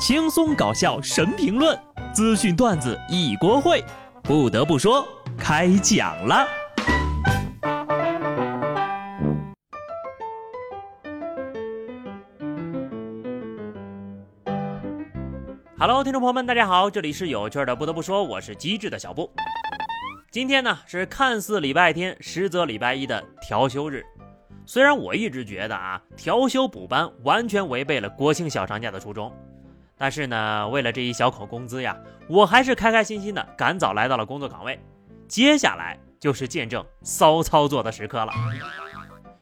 轻松搞笑神评论，资讯段子一锅烩。不得不说，开讲了。Hello，听众朋友们，大家好，这里是有趣的。不得不说，我是机智的小布。今天呢是看似礼拜天，实则礼拜一的调休日。虽然我一直觉得啊，调休补班完全违背了国庆小长假的初衷，但是呢，为了这一小口工资呀，我还是开开心心的赶早来到了工作岗位。接下来就是见证骚操作的时刻了。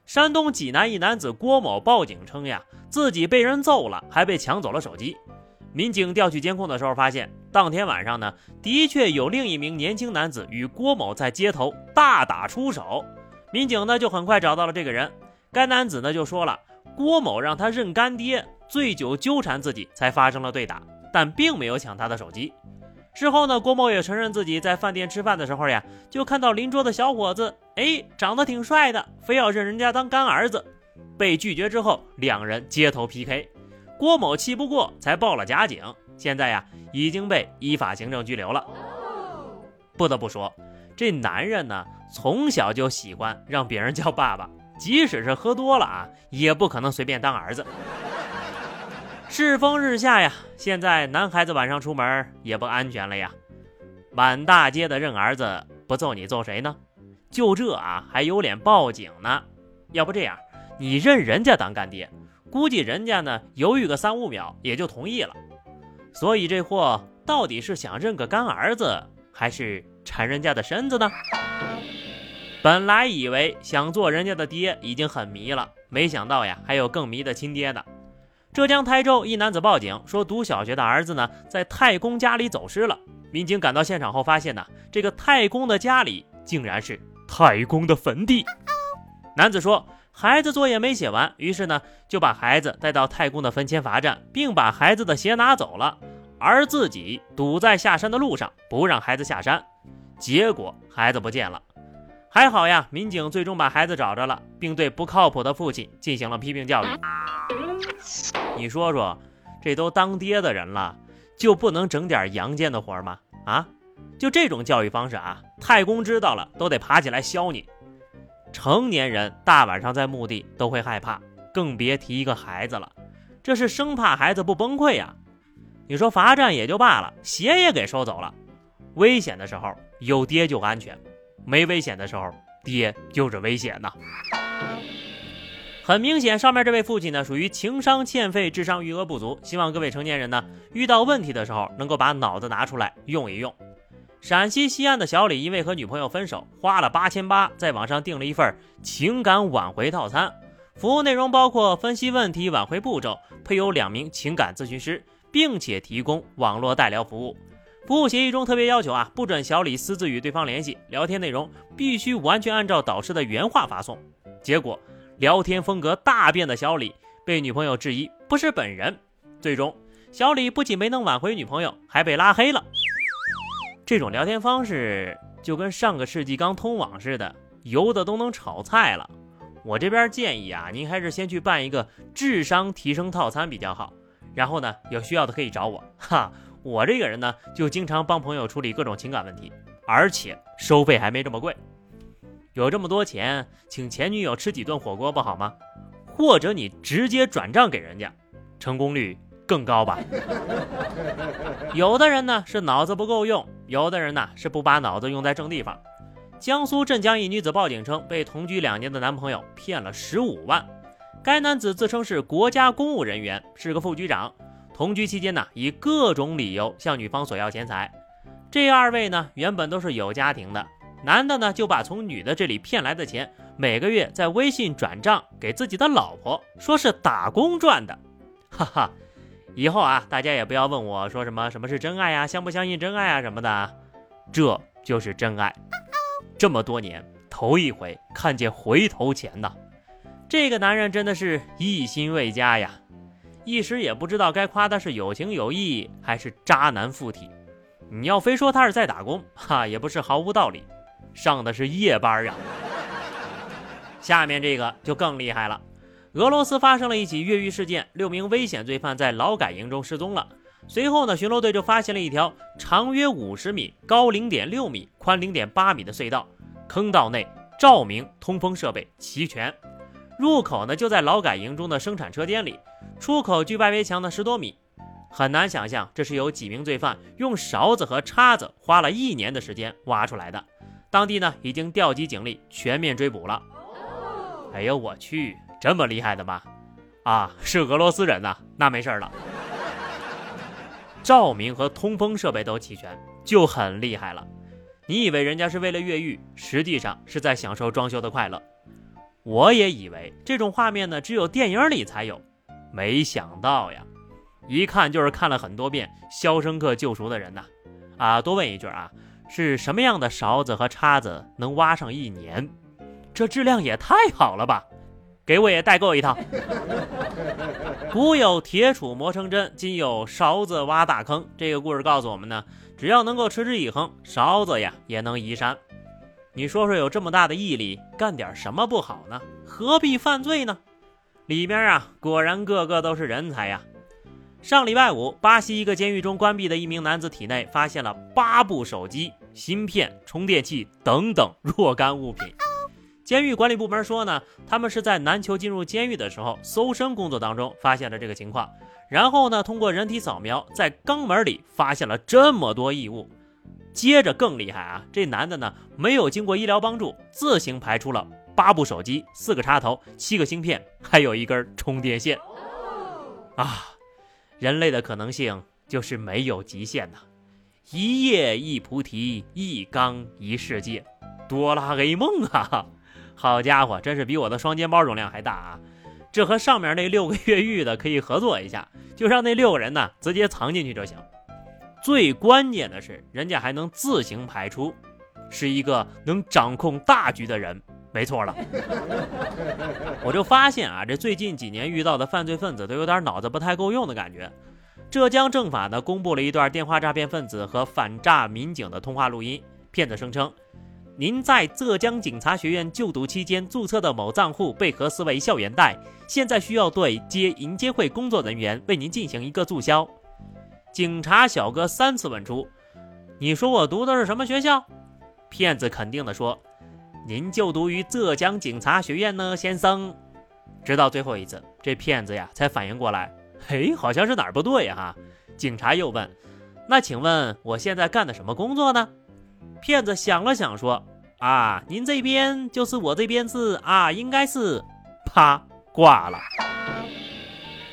山东济南一男子郭某报警称呀，自己被人揍了，还被抢走了手机。民警调取监控的时候发现，当天晚上呢，的确有另一名年轻男子与郭某在街头大打出手。民警呢就很快找到了这个人，该男子呢就说了，郭某让他认干爹，醉酒纠缠自己，才发生了对打，但并没有抢他的手机。事后呢，郭某也承认自己在饭店吃饭的时候呀，就看到邻桌的小伙子，哎，长得挺帅的，非要认人家当干儿子，被拒绝之后，两人街头 PK，郭某气不过才报了假警，现在呀已经被依法行政拘留了。不得不说。这男人呢，从小就喜欢让别人叫爸爸，即使是喝多了啊，也不可能随便当儿子。世风日下呀，现在男孩子晚上出门也不安全了呀。满大街的认儿子，不揍你揍谁呢？就这啊，还有脸报警呢？要不这样，你认人家当干爹，估计人家呢犹豫个三五秒也就同意了。所以这货到底是想认个干儿子，还是？缠人家的身子呢？本来以为想做人家的爹已经很迷了，没想到呀，还有更迷的亲爹的。浙江台州一男子报警说，读小学的儿子呢，在太公家里走失了。民警赶到现场后，发现呢，这个太公的家里竟然是太公的坟地。男子说，孩子作业没写完，于是呢，就把孩子带到太公的坟前罚站，并把孩子的鞋拿走了，而自己堵在下山的路上，不让孩子下山。结果孩子不见了，还好呀，民警最终把孩子找着了，并对不靠谱的父亲进行了批评教育。你说说，这都当爹的人了，就不能整点阳间的活吗？啊，就这种教育方式啊，太公知道了都得爬起来削你。成年人大晚上在墓地都会害怕，更别提一个孩子了，这是生怕孩子不崩溃呀。你说罚站也就罢了，鞋也给收走了。危险的时候有爹就安全，没危险的时候爹就是危险呐。很明显，上面这位父亲呢属于情商欠费、智商余额不足。希望各位成年人呢遇到问题的时候能够把脑子拿出来用一用。陕西西安的小李因为和女朋友分手，花了八千八在网上订了一份情感挽回套餐，服务内容包括分析问题、挽回步骤，配有两名情感咨询师，并且提供网络代聊服务。服务协议中特别要求啊，不准小李私自与对方联系，聊天内容必须完全按照导师的原话发送。结果，聊天风格大变的小李被女朋友质疑不是本人，最终小李不仅没能挽回女朋友，还被拉黑了。这种聊天方式就跟上个世纪刚通网似的，油的都能炒菜了。我这边建议啊，您还是先去办一个智商提升套餐比较好。然后呢，有需要的可以找我哈。我这个人呢，就经常帮朋友处理各种情感问题，而且收费还没这么贵。有这么多钱，请前女友吃几顿火锅不好吗？或者你直接转账给人家，成功率更高吧？有的人呢是脑子不够用，有的人呢是不把脑子用在正地方。江苏镇江一女子报警称，被同居两年的男朋友骗了十五万。该男子自称是国家公务人员，是个副局长。同居期间呢，以各种理由向女方索要钱财。这二位呢，原本都是有家庭的，男的呢就把从女的这里骗来的钱，每个月在微信转账给自己的老婆，说是打工赚的。哈哈，以后啊，大家也不要问我说什么什么是真爱呀，相不相信真爱啊什么的，这就是真爱。这么多年头一回看见回头钱呐，这个男人真的是一心为家呀。一时也不知道该夸他是有情有义还是渣男附体。你要非说他是在打工，哈，也不是毫无道理。上的是夜班呀。下面这个就更厉害了。俄罗斯发生了一起越狱事件，六名危险罪犯在劳改营中失踪了。随后呢，巡逻队就发现了一条长约五十米、高零点六米、宽零点八米的隧道，坑道内照明、通风设备齐全，入口呢就在劳改营中的生产车间里，出口距外围墙的十多米。很难想象，这是有几名罪犯用勺子和叉子花了一年的时间挖出来的。当地呢已经调集警力全面追捕了。哎呦我去，这么厉害的吗？啊，是俄罗斯人呐，那没事了。照明和通风设备都齐全，就很厉害了。你以为人家是为了越狱，实际上是在享受装修的快乐。我也以为这种画面呢只有电影里才有，没想到呀。一看就是看了很多遍《肖申克救赎》的人呐，啊，多问一句啊，是什么样的勺子和叉子能挖上一年？这质量也太好了吧！给我也代购一套。古有铁杵磨成针，今有勺子挖大坑。这个故事告诉我们呢，只要能够持之以恒，勺子呀也能移山。你说说，有这么大的毅力，干点什么不好呢？何必犯罪呢？里面啊，果然个个都是人才呀。上礼拜五，巴西一个监狱中关闭的一名男子体内发现了八部手机、芯片、充电器等等若干物品。监狱管理部门说呢，他们是在男囚进入监狱的时候搜身工作当中发现了这个情况，然后呢，通过人体扫描，在肛门里发现了这么多异物。接着更厉害啊，这男的呢没有经过医疗帮助，自行排出了八部手机、四个插头、七个芯片，还有一根充电线。啊！人类的可能性就是没有极限的！一叶一菩提，一缸一世界，哆啦 A 梦啊！好家伙，真是比我的双肩包容量还大啊！这和上面那六个越狱的可以合作一下，就让那六个人呢直接藏进去就行。最关键的是，人家还能自行排出，是一个能掌控大局的人，没错了。我就发现啊，这最近几年遇到的犯罪分子都有点脑子不太够用的感觉。浙江政法呢公布了一段电话诈骗分子和反诈民警的通话录音，骗子声称：“您在浙江警察学院就读期间注册的某账户被核实为校园贷，现在需要对接银监会工作人员为您进行一个注销。”警察小哥三次问出：“你说我读的是什么学校？”骗子肯定地说。您就读于浙江警察学院呢，先生。直到最后一次，这骗子呀才反应过来，嘿，好像是哪儿不对哈。警察又问：“那请问我现在干的什么工作呢？”骗子想了想说：“啊，您这边就是我这边是啊，应该是。”啪，挂了。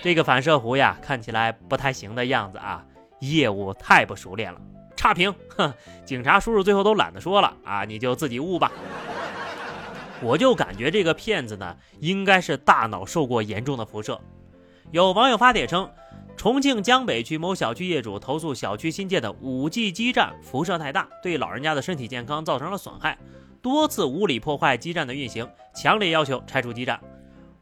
这个反射弧呀，看起来不太行的样子啊，业务太不熟练了，差评。哼，警察叔叔最后都懒得说了啊，你就自己悟吧。我就感觉这个骗子呢，应该是大脑受过严重的辐射。有网友发帖称，重庆江北区某小区业主投诉小区新建的 5G 基站辐射太大，对老人家的身体健康造成了损害，多次无理破坏基站的运行，强烈要求拆除基站。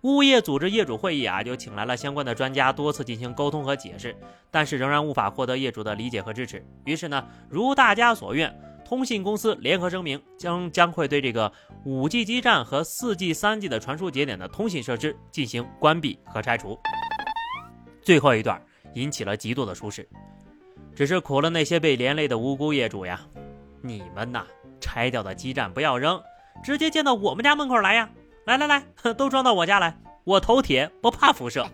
物业组织业主会议啊，就请来了相关的专家，多次进行沟通和解释，但是仍然无法获得业主的理解和支持。于是呢，如大家所愿。通信公司联合声明，将将会对这个五 G 基站和四 G、三 G 的传输节点的通信设施进行关闭和拆除。最后一段引起了极度的舒适，只是苦了那些被连累的无辜业主呀！你们呐，拆掉的基站不要扔，直接建到我们家门口来呀！来来来，都装到我家来，我头铁不怕辐射。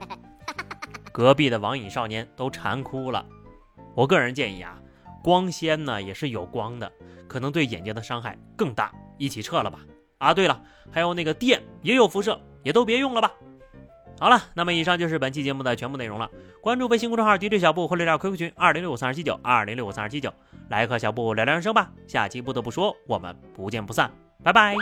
隔壁的网瘾少年都馋哭了。我个人建议啊。光纤呢也是有光的，可能对眼睛的伤害更大，一起撤了吧。啊，对了，还有那个电也有辐射，也都别用了吧。好了，那么以上就是本期节目的全部内容了。关注微信公众号 DJ 小布或者聊 QQ 群二零六五三二七九二零六五三二七九，来和小布聊聊人生吧。下期不得不说，我们不见不散，拜拜。